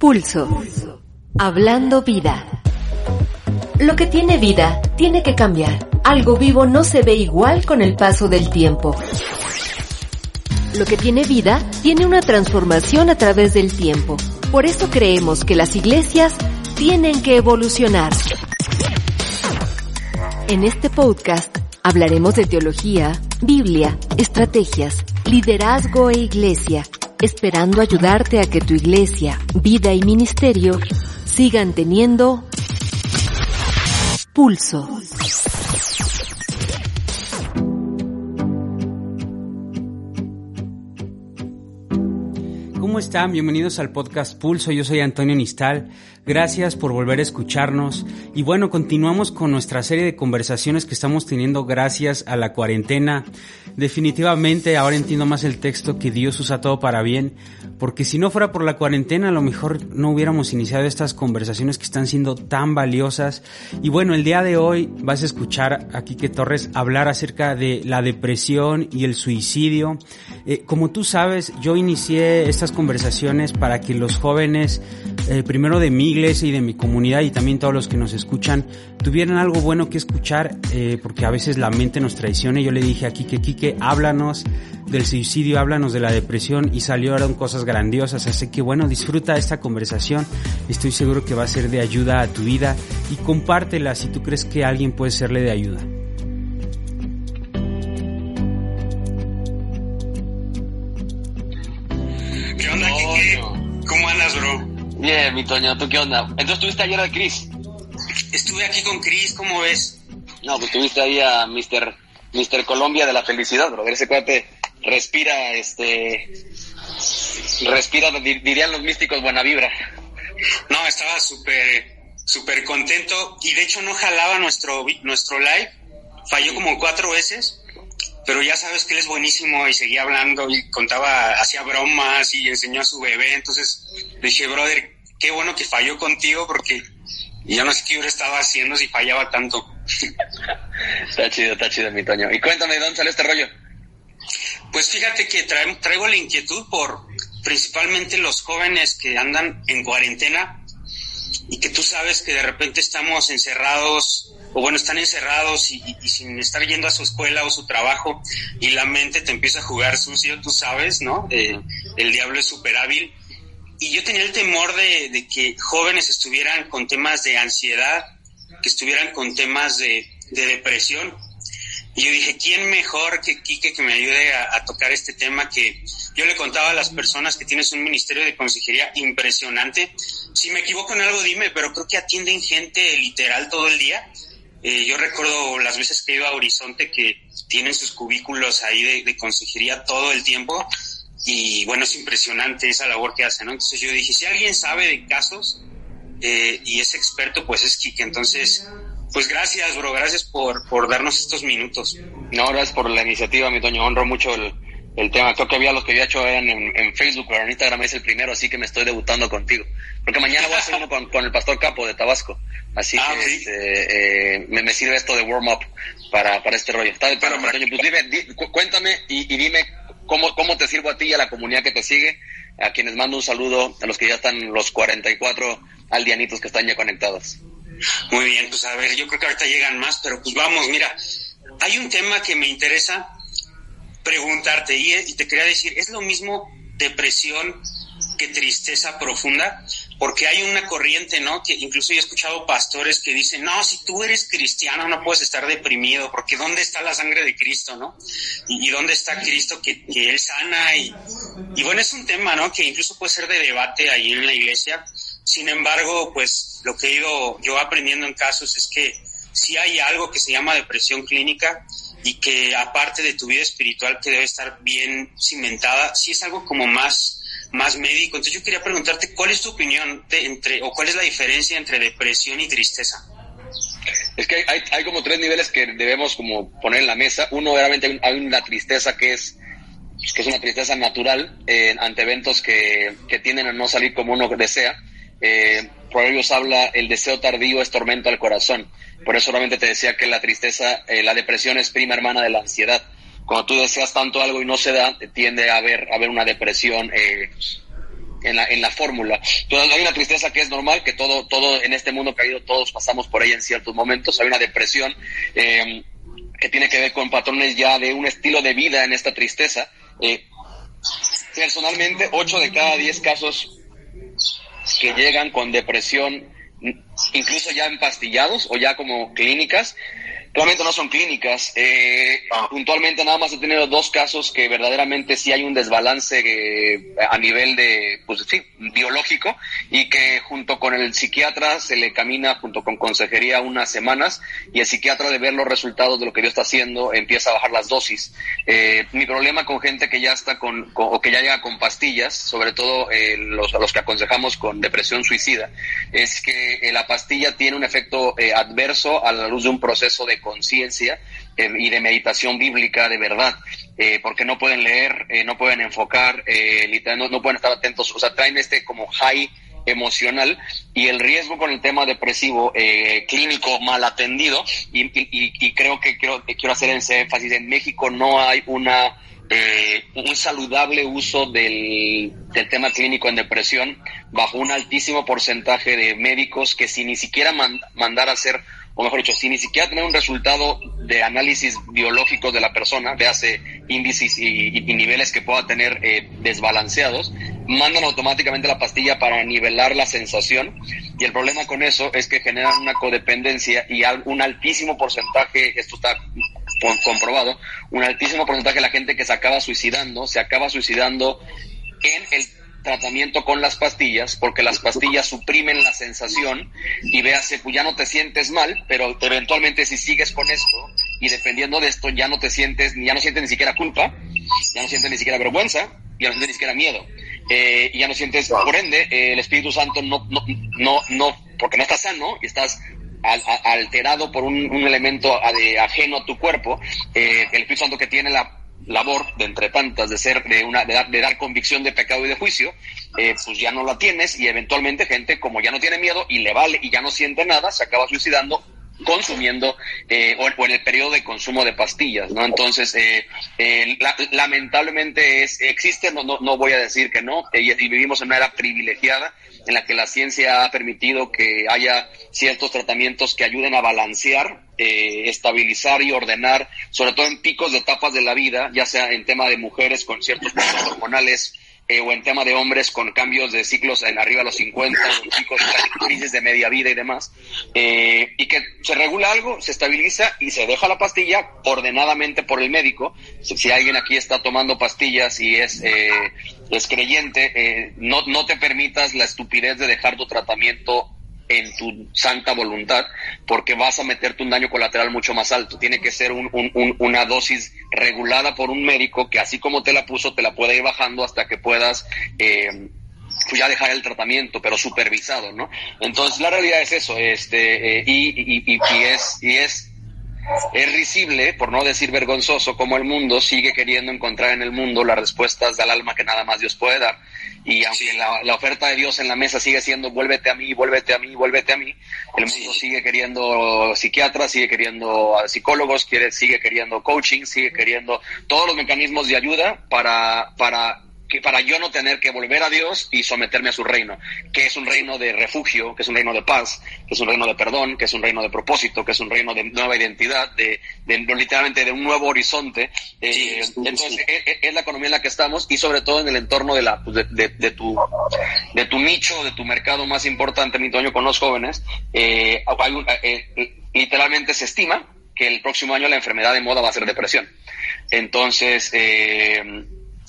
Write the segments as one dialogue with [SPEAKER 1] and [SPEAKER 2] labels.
[SPEAKER 1] Pulso. Hablando vida. Lo que tiene vida tiene que cambiar. Algo vivo no se ve igual con el paso del tiempo. Lo que tiene vida tiene una transformación a través del tiempo. Por eso creemos que las iglesias tienen que evolucionar. En este podcast hablaremos de teología, Biblia, estrategias, liderazgo e iglesia, esperando ayudarte a que tu iglesia, vida y ministerio sigan teniendo pulso.
[SPEAKER 2] ¿Cómo están? Bienvenidos al podcast Pulso. Yo soy Antonio Nistal. Gracias por volver a escucharnos. Y bueno, continuamos con nuestra serie de conversaciones que estamos teniendo gracias a la cuarentena. Definitivamente ahora entiendo más el texto que Dios usa todo para bien, porque si no fuera por la cuarentena a lo mejor no hubiéramos iniciado estas conversaciones que están siendo tan valiosas. Y bueno, el día de hoy vas a escuchar a Quique Torres hablar acerca de la depresión y el suicidio. Eh, como tú sabes, yo inicié estas conversaciones para que los jóvenes, eh, primero de mi iglesia y de mi comunidad y también todos los que nos escuchan, tuvieran algo bueno que escuchar, eh, porque a veces la mente nos traiciona. Yo le dije a Quique, Quique, háblanos del suicidio, háblanos de la depresión y salieron cosas grandiosas. Así que bueno, disfruta esta conversación. Estoy seguro que va a ser de ayuda a tu vida y compártela si tú crees que alguien puede serle de ayuda.
[SPEAKER 3] Bien, mi Toño, ¿tú qué onda? Entonces estuviste ayer al Chris.
[SPEAKER 4] Estuve aquí con Chris, ¿cómo ves?
[SPEAKER 3] No, pues tuviste ahí a Mr. Mr. Colombia de la felicidad, bro. Ese cuate respira, este... Respira, dirían los místicos, buena vibra.
[SPEAKER 4] No, estaba súper, súper contento. Y de hecho no jalaba nuestro, nuestro live. Falló como cuatro veces. Pero ya sabes que él es buenísimo y seguía hablando y contaba, hacía bromas y enseñó a su bebé. Entonces le dije, brother, qué bueno que falló contigo porque ya no sé qué hubiera estado haciendo si fallaba tanto.
[SPEAKER 3] está chido, está chido, mi Toño. Y cuéntame, ¿de dónde sale este rollo?
[SPEAKER 4] Pues fíjate que traigo la inquietud por principalmente los jóvenes que andan en cuarentena y que tú sabes que de repente estamos encerrados o bueno, están encerrados y, sin estar yendo a su escuela o su trabajo y la mente te empieza a jugar sucio, tú sabes, ¿no? Eh, el diablo es súper hábil. Y yo tenía el temor de, que jóvenes estuvieran con temas de ansiedad, que estuvieran con temas de, de depresión. Y yo dije, ¿quién mejor que Quique que me ayude a, tocar este tema que yo le contaba a las personas que tienes un ministerio de consejería impresionante? Si me equivoco en algo, dime, pero creo que atienden gente literal todo el día. Eh, yo recuerdo las veces que ido a Horizonte que tienen sus cubículos ahí de, de, consejería todo el tiempo y bueno, es impresionante esa labor que hacen, ¿no? Entonces yo dije, si alguien sabe de casos eh, y es experto, pues es Kike. Entonces, pues gracias, bro, gracias por, por darnos estos minutos.
[SPEAKER 3] No, gracias por la iniciativa, mi Toño, honro mucho el, el tema. Creo que había los que había hecho eran en, en, Facebook, pero en Instagram es el primero, así que me estoy debutando contigo. Porque mañana voy a hacer uno con, con el Pastor Capo de Tabasco. Así ah, que ¿sí? este, eh, me, me, sirve esto de warm up para, para este rollo. Está de pero, Antonio, pues dime, di, cuéntame y, y, dime cómo, cómo te sirvo a ti y a la comunidad que te sigue, a quienes mando un saludo, a los que ya están los 44 aldianitos que están ya conectados.
[SPEAKER 4] Muy bien, pues a ver, yo creo que ahorita llegan más, pero pues vamos, mira, hay un tema que me interesa preguntarte y, y te quería decir, ¿es lo mismo depresión que tristeza profunda? Porque hay una corriente, ¿no? Que incluso he escuchado pastores que dicen, no, si tú eres cristiano no puedes estar deprimido, porque ¿dónde está la sangre de Cristo, no? Y, y ¿dónde está Cristo que, que Él sana? Y, y bueno, es un tema, ¿no? Que incluso puede ser de debate ahí en la iglesia. Sin embargo, pues lo que he ido yo aprendiendo en casos es que si hay algo que se llama depresión clínica y que aparte de tu vida espiritual que debe estar bien cimentada, si es algo como más más médico. Entonces yo quería preguntarte cuál es tu opinión entre o cuál es la diferencia entre depresión y tristeza.
[SPEAKER 3] Es que hay, hay como tres niveles que debemos como poner en la mesa. Uno, obviamente, hay, una tristeza que es que es una tristeza natural eh, ante eventos que, que tienden a no salir como uno desea. Eh, Proverbios habla, el deseo tardío es tormento al corazón. Por eso solamente te decía que la tristeza, eh, la depresión es prima hermana de la ansiedad cuando tú deseas tanto algo y no se da, tiende a haber, a haber una depresión eh, en la, en la fórmula. Entonces hay una tristeza que es normal, que todo, todo en este mundo caído, todos pasamos por ella en ciertos momentos. Hay una depresión eh, que tiene que ver con patrones ya de un estilo de vida en esta tristeza. Eh, personalmente, 8 de cada 10 casos que llegan con depresión, incluso ya empastillados o ya como clínicas, Realmente no son clínicas. Eh, ah. Puntualmente nada más he tenido dos casos que verdaderamente sí hay un desbalance eh, a nivel de, pues sí, biológico y que junto con el psiquiatra se le camina junto con consejería unas semanas y el psiquiatra de ver los resultados de lo que yo está haciendo empieza a bajar las dosis. Eh, mi problema con gente que ya está con, o que ya llega con pastillas, sobre todo eh, los, los que aconsejamos con depresión suicida, es que la pastilla tiene un efecto adverso a la luz de un proceso de conciencia eh, y de meditación bíblica de verdad, eh, porque no pueden leer, eh, no pueden enfocar, no, no pueden estar atentos, o sea, traen este como high emocional y el riesgo con el tema depresivo clínico mal atendido y, creo que quiero, quiero hacer ese énfasis en México no hay una un saludable uso del, del, tema clínico en depresión bajo un altísimo porcentaje de médicos que si ni siquiera mandar a hacer o mejor dicho, sin ni siquiera tener un resultado de análisis biológico de la persona, hace índices y, niveles que pueda tener eh, desbalanceados, mandan automáticamente la pastilla para nivelar la sensación. Y el problema con eso es que generan una codependencia y un altísimo porcentaje, esto está comprobado, un altísimo porcentaje de la gente que se acaba suicidando, se acaba suicidando en el tratamiento con las pastillas, porque las pastillas suprimen la sensación y véase, pues ya no te sientes mal, pero eventualmente si sigues con esto y dependiendo de esto ya no te sientes, ya no sientes ni siquiera culpa, ya no sientes ni siquiera vergüenza, ya no sientes ni siquiera miedo, eh, y ya no sientes, por ende, eh, el Espíritu Santo no, no, no, no, porque no estás sano y estás alterado por un, elemento ajeno a tu cuerpo, eh, el Espíritu Santo que tiene la labor de entre tantas de ser de una de dar, de dar convicción de pecado y de juicio eh, pues ya no la tienes y eventualmente gente como ya no tiene miedo y le vale y ya no siente nada se acaba suicidando consumiendo eh, o, en el periodo de consumo de pastillas, ¿no? Entonces, eh, eh lamentablemente es, existe, no, no, no voy a decir que no, y vivimos en una era privilegiada en la que la ciencia ha permitido que haya ciertos tratamientos que ayuden a balancear, eh, estabilizar y ordenar, sobre todo en picos de etapas de la vida, ya sea en tema de mujeres con ciertos problemas hormonales eh, o en tema de hombres con cambios de ciclos en arriba los 50, chicos crisis de media vida y demás, eh, y que se regula algo, se estabiliza y se deja la pastilla ordenadamente por el médico. Si, alguien aquí está tomando pastillas y es, eh, es creyente, no, no te permitas la estupidez de dejar tu tratamiento en tu santa voluntad, porque vas a meterte un daño colateral mucho más alto. Tiene que ser un, un, una dosis regulada por un médico que así como te la puso, te la puede ir bajando hasta que puedas... Eh, pues ya dejar el tratamiento, pero supervisado, ¿no? Entonces la realidad es eso, este, eh, y, y, y, y, es, y es es risible, por no decir vergonzoso, como el mundo sigue queriendo encontrar en el mundo las respuestas del alma que nada más Dios puede dar. Y aunque la, oferta de Dios en la mesa sigue siendo vuélvete a mí, vuélvete a mí, vuélvete a mí, el mundo sigue queriendo psiquiatras, sigue queriendo psicólogos, quiere, sigue queriendo coaching, sigue queriendo todos los mecanismos de ayuda para, para que para yo no tener que volver a Dios y someterme a su reino, que es un reino de refugio, que es un reino de paz, que es un reino de perdón, que es un reino de propósito, que es un reino de nueva identidad, de, de literalmente de un nuevo horizonte. Eh, entonces e, e, es, la economía en la que estamos y sobre todo en el entorno de la pues, de, de, tu de tu nicho, de tu mercado más importante, mi Toño, con los jóvenes. Eh, eh, literalmente se estima que el próximo año la enfermedad de moda va a ser depresión. Entonces, eh,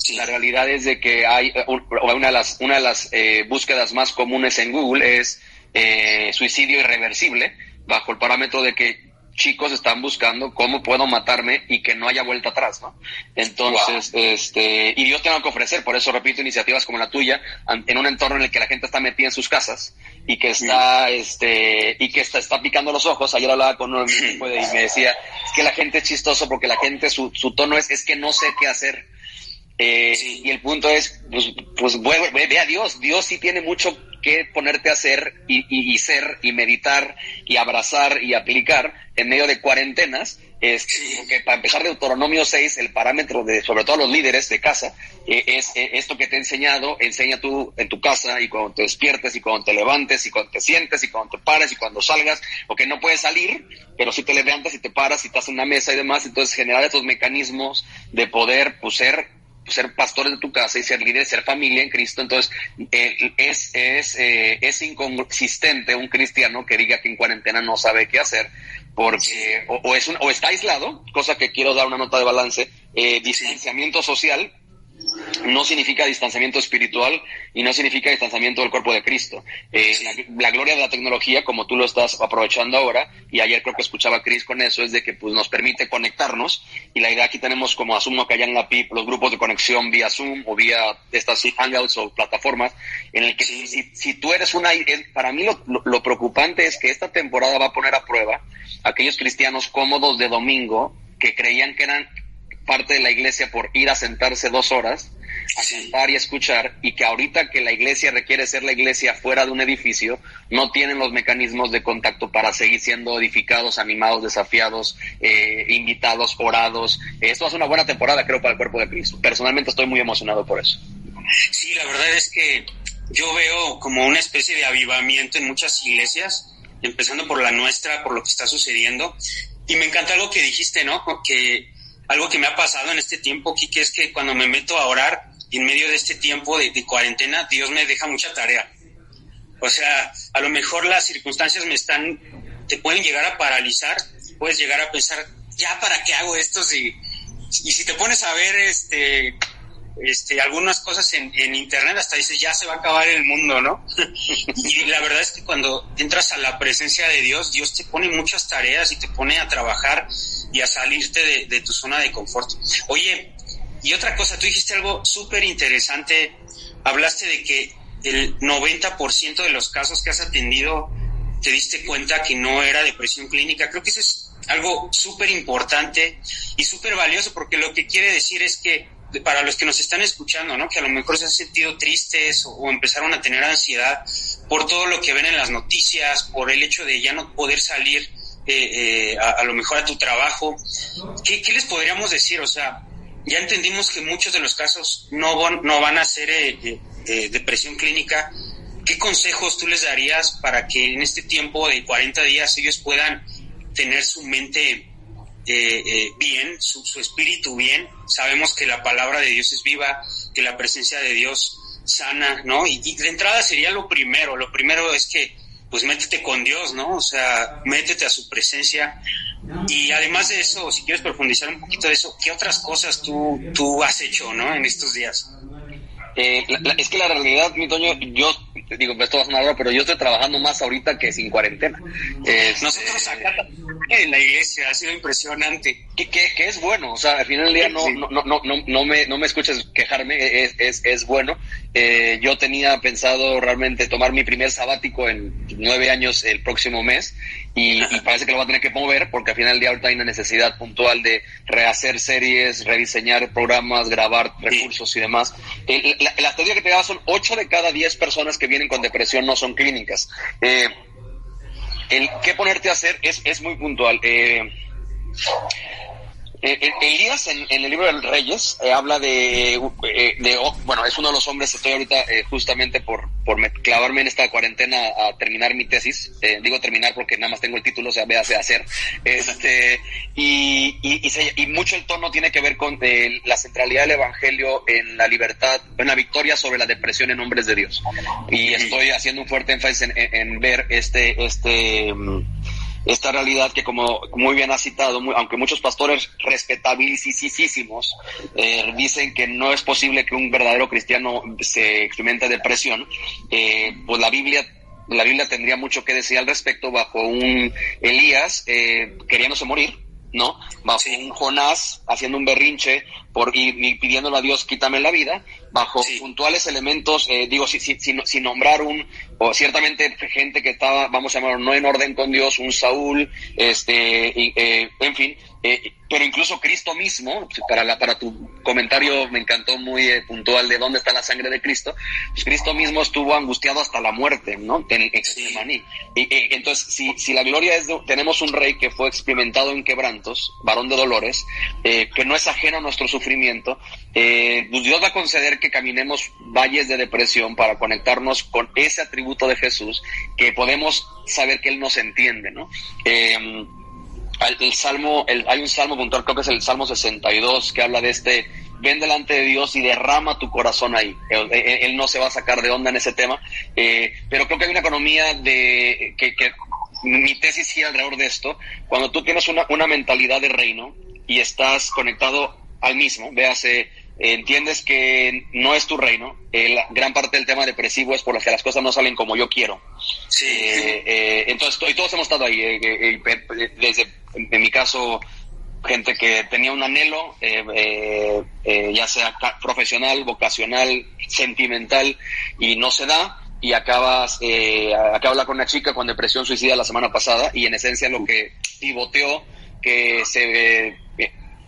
[SPEAKER 3] la realidad es de que hay eh, una de las, una de las eh, búsquedas más comunes en Google es eh, suicidio irreversible, bajo el parámetro de que chicos están buscando cómo puedo matarme y que no haya vuelta atrás, ¿no? Entonces, este, y Dios tengo que ofrecer, por eso repito iniciativas como la tuya, en un entorno en el que la gente está metida en sus casas y que está, este, y que está, está picando los ojos. Ayer hablaba con uno de y me decía, es que la gente es chistoso porque la gente, su, su tono es, es que no sé qué hacer eh, y el punto es, pues, pues ve, a Dios. Dios sí tiene mucho que ponerte a hacer y, y, ser y meditar y abrazar y aplicar en medio de cuarentenas. Este, porque para empezar de Deuteronomio 6, el parámetro de, sobre todo los líderes de casa, eh, es eh, esto que te he enseñado, enseña tú en tu casa y cuando te despiertes y cuando te levantes y cuando te sientes y cuando te pares y cuando salgas, porque no puedes salir, pero si te levantas y te paras y estás en una mesa y demás, entonces generar estos mecanismos de poder pues, ser ser pastores de tu casa y ser líderes, ser familia en Cristo. Entonces, eh, es, es, eh, es inconsistente un cristiano que diga que en cuarentena no sabe qué hacer, porque o, es un, o está aislado, cosa que quiero dar una nota de balance, eh, distanciamiento social, no significa distanciamiento espiritual y no significa distanciamiento del cuerpo de Cristo. Eh, la, gloria de la tecnología, como tú lo estás aprovechando ahora, y ayer creo que escuchaba a Chris con eso, es de que pues, nos permite conectarnos y la idea aquí tenemos como asumo que allá en la PIP los grupos de conexión vía Zoom o vía estas Hangouts o plataformas, en el que si, si, tú eres una... Para mí lo, lo preocupante es que esta temporada va a poner a prueba a aquellos cristianos cómodos de domingo que creían que eran parte de la iglesia por ir a sentarse dos horas a sentar y escuchar y que ahorita que la iglesia requiere ser la iglesia fuera de un edificio, no tienen los mecanismos de contacto para seguir siendo edificados, animados, desafiados, eh, invitados, orados. Esto es una buena temporada, creo, para el cuerpo de Cristo. Personalmente estoy muy emocionado por eso.
[SPEAKER 4] Sí, la verdad es que yo veo como una especie de avivamiento en muchas iglesias, empezando por la nuestra, por lo que está sucediendo. Y me encanta algo que dijiste, ¿no? Que algo que me ha pasado en este tiempo, Kike, es que cuando me meto a orar, en medio de este tiempo de, cuarentena, Dios me deja mucha tarea. O sea, a lo mejor las circunstancias me están, te pueden llegar a paralizar, puedes llegar a pensar, ya para qué hago esto si, y si te pones a ver este, este, algunas cosas en, en internet, hasta dices, ya se va a acabar el mundo, ¿no? y la verdad es que cuando entras a la presencia de Dios, Dios te pone muchas tareas y te pone a trabajar y a salirte de, de tu zona de confort. Oye, y otra cosa, tú dijiste algo súper interesante, hablaste de que el 90% de los casos que has atendido te diste cuenta que no era depresión clínica. Creo que eso es algo súper importante y súper valioso porque lo que quiere decir es que para los que nos están escuchando, ¿no? Que a lo mejor se han sentido tristes o, empezaron a tener ansiedad por todo lo que ven en las noticias, por el hecho de ya no poder salir eh, eh, a, lo mejor a tu trabajo. ¿Qué, ¿Qué les podríamos decir? O sea, ya entendimos que muchos de los casos no van, no van a ser eh, eh, depresión clínica. ¿Qué consejos tú les darías para que en este tiempo de 40 días ellos puedan tener su mente eh, bien, su, espíritu bien? Sabemos que la palabra de Dios es viva, que la presencia de Dios sana, ¿no? Y, y de entrada sería lo primero. Lo primero es que pues métete con Dios, ¿no? O sea, métete a su presencia. Y además de eso, si quieres profundizar un poquito de eso, ¿qué otras cosas tú, tú has hecho, ¿no? En estos días.
[SPEAKER 3] Eh, es que la realidad, mi Toño, yo digo, esto va a sonar pero yo estoy trabajando más ahorita que sin cuarentena.
[SPEAKER 4] Nosotros acá en la iglesia ha sido impresionante.
[SPEAKER 3] Que, que, es bueno, o sea, al final del día no, no, no, no, no, me, no me escuches quejarme, es, es, es bueno. Eh, yo tenía pensado realmente tomar mi primer sabático en nueve años el próximo mes y, parece que lo va a tener que mover porque al final del día ahorita hay una necesidad puntual de rehacer series, rediseñar programas, grabar recursos y demás. la, la, teoría que te daba son ocho de cada diez personas que vienen con depresión no son clínicas. Eh, el qué ponerte a hacer es, es muy puntual. Eh, Elías en, el libro de Reyes eh, habla de, de, bueno, es uno de los hombres, estoy ahorita justamente por, por clavarme en esta cuarentena a terminar mi tesis, digo terminar porque nada más tengo el título, o sea, véase hacer, este, y, y, y, mucho el tono tiene que ver con la centralidad del Evangelio en la libertad, en la victoria sobre la depresión en hombres de Dios. Y estoy haciendo un fuerte énfasis en, en ver este, este, mm, esta realidad que como muy bien ha citado, aunque muchos pastores respetabilísimos eh, dicen que no es posible que un verdadero cristiano se experimente depresión, eh, pues la Biblia la Biblia tendría mucho que decir al respecto bajo un Elías eh, queriéndose morir, ¿no? Bajo un Jonás haciendo un berrinche por, y, pidiéndole a Dios, quítame la vida, bajo puntuales elementos, eh, digo, sin, sin, sin, nombrar un, o ciertamente gente que estaba, vamos a llamarlo, no en orden con Dios, un Saúl, este, y, eh, en fin, Eh, pero incluso Cristo mismo, para, la, para tu comentario me encantó muy eh, puntual de dónde está la sangre de Cristo, pues Cristo mismo estuvo angustiado hasta la muerte, ¿no? En, en Y, entonces, si, si la gloria es, de, tenemos un rey que fue experimentado en quebrantos, varón de dolores, eh, que no es ajeno a nuestro sufrimiento, eh, pues Dios va a conceder que caminemos valles de depresión para conectarnos con ese atributo de Jesús, que podemos saber que Él nos entiende, ¿no? El salmo, el, hay un salmo puntual, creo que es el Salmo 62, que habla de este, ven delante de Dios y derrama tu corazón ahí. Él, no se va a sacar de onda en ese tema, eh, pero creo que hay una economía de, que, que mi tesis gira alrededor de esto. Cuando tú tienes una, una mentalidad de reino y estás conectado al mismo, véase entiendes que no es tu reino, la gran parte del tema depresivo es por las que las cosas no salen como yo quiero.
[SPEAKER 4] Sí.
[SPEAKER 3] Eh, eh, entonces, y todos hemos estado ahí, eh, desde, en, mi caso, gente que tenía un anhelo, ya sea profesional, vocacional, sentimental, y no se da, y acabas, eh, acabo de con una chica con depresión suicida la semana pasada, y en esencia lo que pivoteó que se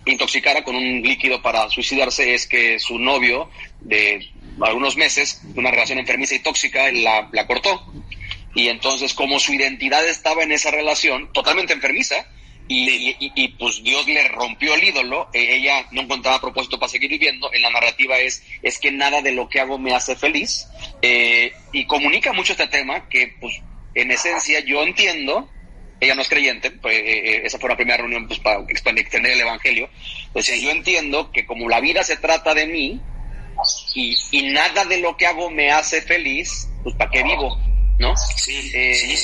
[SPEAKER 3] intoxicara con un líquido para suicidarse es que su novio de algunos meses, de una relación enfermiza y tóxica, la, la cortó. Y entonces, como su identidad estaba en esa relación, totalmente enfermiza, y, y, pues Dios le rompió el ídolo, e ella no encontraba propósito para seguir viviendo, en la narrativa es, es que nada de lo que hago me hace feliz, eh, y comunica mucho este tema que pues en esencia yo entiendo ella no es creyente, pues, eh, eh, esa fue la primera reunión pues, para extender el Evangelio. Entonces yo entiendo que como la vida se trata de mí y, y nada de lo que hago me hace feliz, pues ¿para qué vivo? ¿No?
[SPEAKER 4] Sí, eh,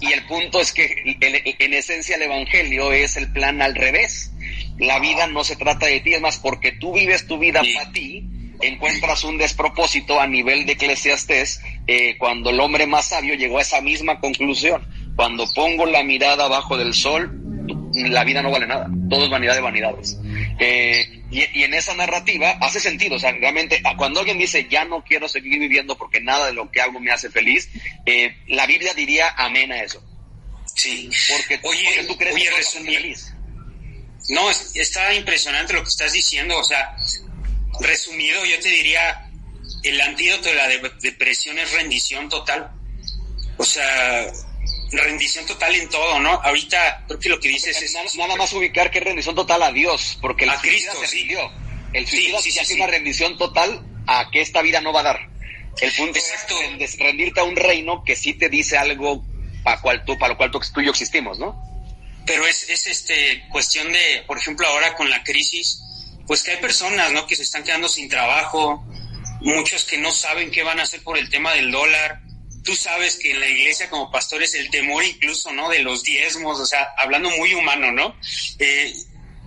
[SPEAKER 3] Y el punto es que en, esencia el Evangelio es el plan al revés. La vida no se trata de ti, es más, porque tú vives tu vida para ti, encuentras un despropósito a nivel de eclesiastés eh, cuando el hombre más sabio llegó a esa misma conclusión cuando pongo la mirada abajo del sol, la vida no vale nada. Todo es vanidad de vanidades. Eh, y, en esa narrativa hace sentido. O sea, realmente, cuando alguien dice, ya no quiero seguir viviendo porque nada de lo que hago me hace feliz, eh, la Biblia diría amén a eso.
[SPEAKER 4] Sí.
[SPEAKER 3] Porque, oye, tú crees que resumir. feliz.
[SPEAKER 4] No, está impresionante lo que estás diciendo. O sea, resumido, yo te diría, el antídoto de la depresión es rendición total. O sea, rendición total en todo, ¿no? Ahorita creo que lo que dices es...
[SPEAKER 3] Nada, más ubicar que rendición total a Dios, porque el
[SPEAKER 4] a Cristo
[SPEAKER 3] se rindió. El suicida sí, hace una rendición total a que esta vida no va a dar. El punto es rendirte a un reino que sí te dice algo para, cual tú, para lo cual tú, tú y yo existimos, ¿no?
[SPEAKER 4] Pero es, es este cuestión de, por ejemplo, ahora con la crisis, pues que hay personas, ¿no? Que se están quedando sin trabajo, muchos que no saben qué van a hacer por el tema del dólar, tú sabes que en la iglesia como pastores el temor incluso, ¿no? De los diezmos, o sea, hablando muy humano, ¿no? Eh,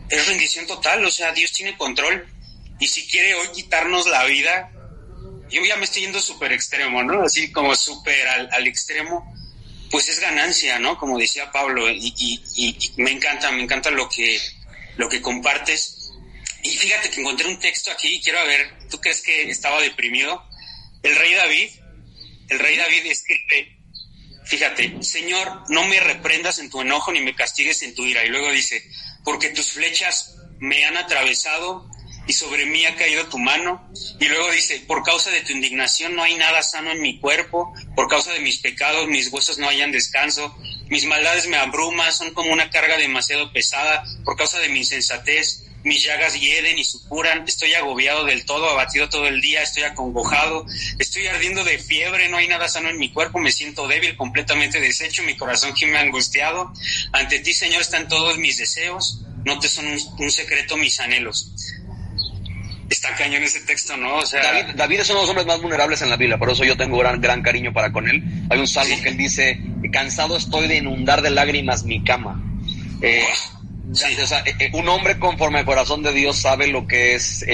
[SPEAKER 4] es rendición total, o sea, Dios tiene control. Y si quiere hoy quitarnos la vida, yo ya me estoy yendo súper extremo, ¿no? Así como súper al, extremo, pues es ganancia, ¿no? Como decía Pablo, y, y, me encanta, me encanta lo que, lo que compartes. Y fíjate que encontré un texto aquí, quiero ver, ¿tú crees que estaba deprimido? El rey David, el rey David escribe, fíjate, Señor, no me reprendas en tu enojo ni me castigues en tu ira. Y luego dice, porque tus flechas me han atravesado y sobre mí ha caído tu mano. Y luego dice, por causa de tu indignación no hay nada sano en mi cuerpo, por causa de mis pecados mis huesos no hayan descanso, mis maldades me abruman, son como una carga demasiado pesada, por causa de mi insensatez mis llagas hieden y supuran, estoy agobiado del todo, abatido todo el día, estoy acongojado, estoy ardiendo de fiebre, no hay nada sano en mi cuerpo, me siento débil, completamente deshecho, mi corazón me ha angustiado. Ante ti, Señor, están todos mis deseos, no te son un, secreto mis anhelos. Está cañón ese texto, ¿no? O sea,
[SPEAKER 3] David, es uno de los hombres más vulnerables en la Biblia, por eso yo tengo gran, gran cariño para con él. Hay un salmo que él dice, cansado estoy de inundar de lágrimas mi cama. Eh, eh, eh, un hombre conforme al corazón de Dios sabe lo que es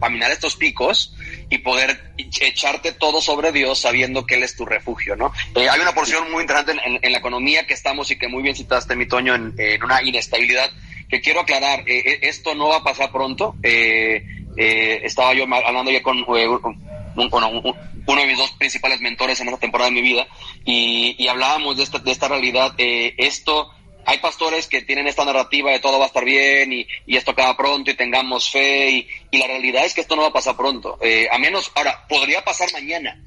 [SPEAKER 3] caminar estos picos y poder echarte todo sobre Dios sabiendo que Él es tu refugio, ¿no? Eh, hay una porción muy interesante en, la economía que estamos y que muy bien citaste, mi Toño, en, una inestabilidad que quiero aclarar. esto no va a pasar pronto. estaba yo hablando ya con uno de mis dos principales mentores en esta temporada de mi vida y, hablábamos de esta, de esta realidad. esto hay pastores que tienen esta narrativa de todo va a estar bien y, esto acaba pronto y tengamos fe y, la realidad es que esto no va a pasar pronto. Eh, a menos, ahora, podría pasar mañana.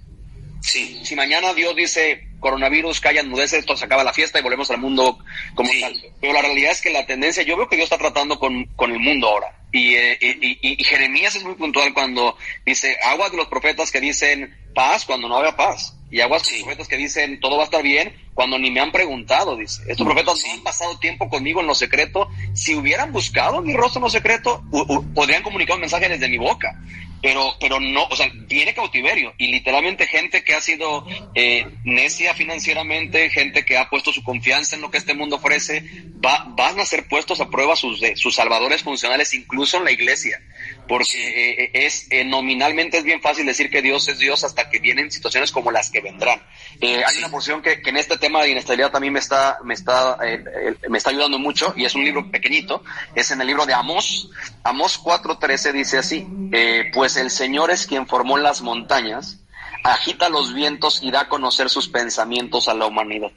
[SPEAKER 3] Sí. Si mañana Dios dice coronavirus, calla, enmudece, esto se acaba la fiesta y volvemos al mundo como tal. Pero la realidad es que la tendencia, yo veo que Dios está tratando con, con el mundo ahora. Y, eh, y, y, Jeremías es muy puntual cuando dice, aguas de los profetas que dicen paz cuando no había paz. Y aguas de los profetas que dicen todo va a estar bien cuando ni me han preguntado, dice. Estos mm, profetas no han pasado tiempo conmigo en lo secreto. Si hubieran buscado mi rostro en lo secreto, podrían comunicar un mensaje desde mi boca pero, pero no, o sea, viene cautiverio y literalmente gente que ha sido eh, necia financieramente, gente que ha puesto su confianza en lo que este mundo ofrece, va, van a ser puestos a prueba sus, sus salvadores funcionales, incluso en la iglesia porque eh, es eh, nominalmente es bien fácil decir que Dios es Dios hasta que vienen situaciones como las que vendrán. Eh, hay una porción que, que, en este tema de inestabilidad también me está me está me está ayudando mucho y es un libro pequeñito, es en el libro de Amós. Amós 4:13 dice así: pues el Señor es quien formó las montañas agita los vientos y da a conocer sus pensamientos a la humanidad.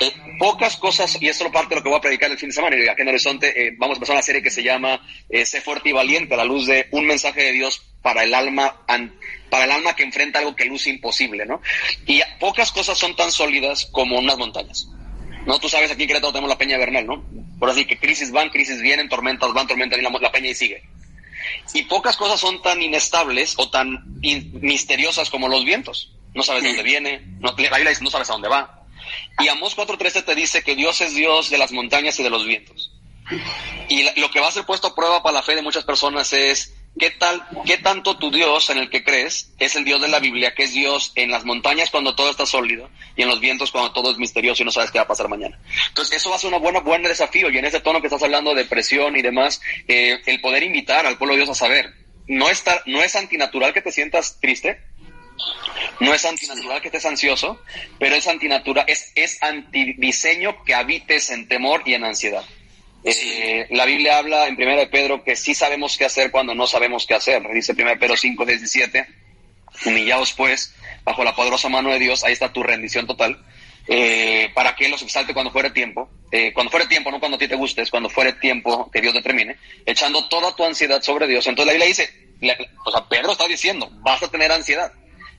[SPEAKER 3] Eh, pocas cosas, y esto es parte de lo que voy a predicar el fin de semana, y aquí en Horizonte eh, vamos a empezar una serie que se llama eh, Sé fuerte y valiente, a la luz de un mensaje de Dios para el alma, para el alma que enfrenta algo que luce imposible, ¿no? Y pocas cosas son tan sólidas como unas montañas. ¿no? Tú sabes, aquí en Querétaro tenemos la Peña Bernal, ¿no? Por así que crisis van, crisis vienen, tormentas van, tormentas vienen, la Peña y sigue. Y pocas cosas son tan inestables o tan misteriosas como los vientos. No sabes de dónde viene, no, la Biblia dice no sabes a dónde va. Y Amós 4.13 te dice que Dios es Dios de las montañas y de los vientos. Y lo que va a ser puesto a prueba para la fe de muchas personas es ¿Qué tal, qué tanto tu Dios en el que crees es el Dios de la Biblia, que es Dios en las montañas cuando todo está sólido y en los vientos cuando todo es misterioso y no sabes qué va a pasar mañana? Entonces, eso va a ser un buen desafío y en ese tono que estás hablando de presión y demás, eh, el poder invitar al pueblo de Dios a saber, no, está, no es antinatural que te sientas triste, no es antinatural que estés ansioso, pero es antinatural, es, es antidiseño que habites en temor y en ansiedad. La Biblia habla en 1 de Pedro que sí sabemos qué hacer cuando no sabemos qué hacer. Dice 1 Pedro 5, 17, humillaos pues bajo la poderosa mano de Dios, ahí está tu rendición total, eh, para que los exalte cuando fuere tiempo, eh, cuando fuere tiempo, no cuando a ti te gustes, cuando fuere tiempo que Dios determine, echando toda tu ansiedad sobre Dios. Entonces la Biblia dice, o sea, Pedro está diciendo, vas a tener ansiedad,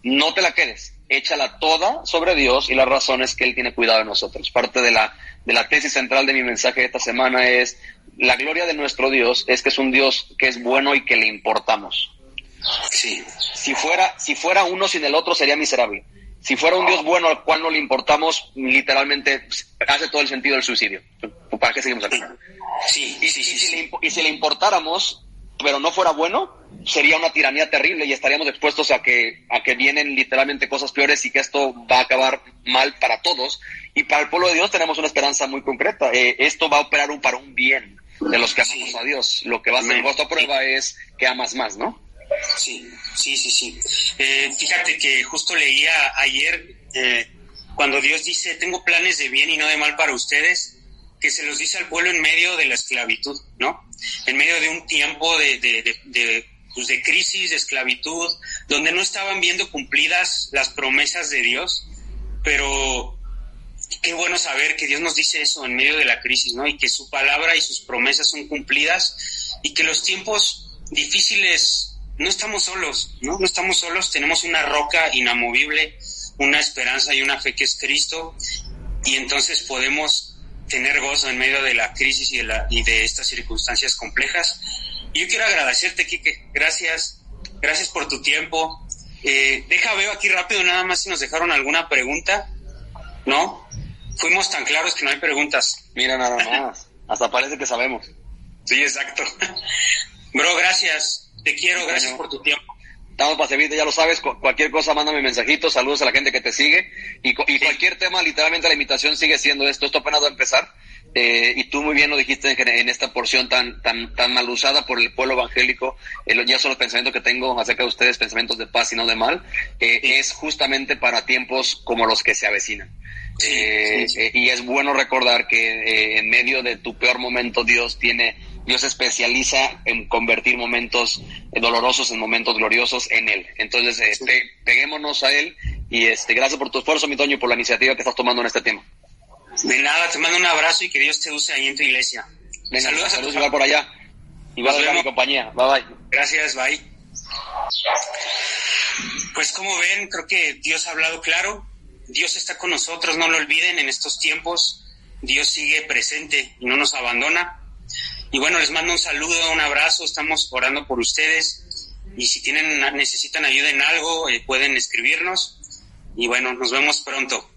[SPEAKER 3] no te la quedes, échala toda sobre Dios y las razones que Él tiene cuidado de nosotros. Parte de la de la tesis central de mi mensaje de esta semana es, la gloria de nuestro Dios es que es un Dios que es bueno y que le importamos. Sí. Si fuera, si fuera uno sin el otro sería miserable. Si fuera un Dios bueno al cual no le importamos, literalmente hace todo el sentido del suicidio. ¿Para qué seguimos aquí? Sí, y, sí, sí, si Le, y si le importáramos, pero no fuera bueno, sería una tiranía terrible y estaríamos expuestos a que, a que vienen literalmente cosas peores y que esto va a acabar mal para todos. Y para el pueblo de Dios tenemos una esperanza muy concreta. Eh, esto va a operar un, para un bien de los que amamos a Dios. Lo que va a ser vuestra prueba es que amas más, ¿no?
[SPEAKER 4] Sí, sí, sí, sí. Eh, fíjate que justo leía ayer eh, cuando Dios dice, tengo planes de bien y no de mal para ustedes, que se los dice al pueblo en medio de la esclavitud, ¿no? En medio de un tiempo de, de, de, pues de crisis, de esclavitud, donde no estaban viendo cumplidas las promesas de Dios, pero qué bueno saber que Dios nos dice eso en medio de la crisis, ¿no? Y que su palabra y sus promesas son cumplidas y que los tiempos difíciles no estamos solos, ¿no? No estamos solos, tenemos una roca inamovible, una esperanza y una fe que es Cristo y entonces podemos tener gozo en medio de la crisis y de, la, y de estas circunstancias complejas. Y yo quiero agradecerte, Kike. Gracias. Gracias por tu tiempo. Eh, deja, veo aquí rápido nada más si nos dejaron alguna pregunta. ¿No? Fuimos tan claros que no hay preguntas.
[SPEAKER 3] Mira nada más. Hasta parece que sabemos.
[SPEAKER 4] Sí, exacto. Bro, gracias. Te quiero. Gracias por tu tiempo.
[SPEAKER 3] Estamos para servirte, ya lo sabes. Cualquier cosa, mándame mensajitos. Saludos a la gente que te sigue. Y, y cualquier tema, literalmente la invitación sigue siendo esto. Esto apenas va a empezar. Eh, y tú muy bien lo dijiste en, esta porción tan, tan, tan mal usada por el pueblo evangélico. ya son los pensamientos que tengo acerca de ustedes, pensamientos de paz y no de mal. Eh, es justamente para tiempos como los que se avecinan. Eh, y es bueno recordar que en medio de tu peor momento Dios tiene Dios se especializa en convertir momentos dolorosos en momentos gloriosos en Él. Entonces, eh, peguémonos a Él y este, gracias por tu esfuerzo, mi Toño, y por la iniciativa que estás tomando en este tema.
[SPEAKER 4] De nada, te mando un abrazo y que Dios te use ahí en tu iglesia.
[SPEAKER 3] Venga, saludos, saludos igual por allá. Y va a mi compañía. Bye bye.
[SPEAKER 4] Gracias, bye. Pues como ven, creo que Dios ha hablado claro. Dios está con nosotros, no lo olviden en estos tiempos. Dios sigue presente y no nos abandona. Y bueno, les mando un saludo, un abrazo, estamos orando por ustedes. Y si tienen, necesitan ayuda en algo, eh, pueden escribirnos. Y bueno, nos vemos pronto.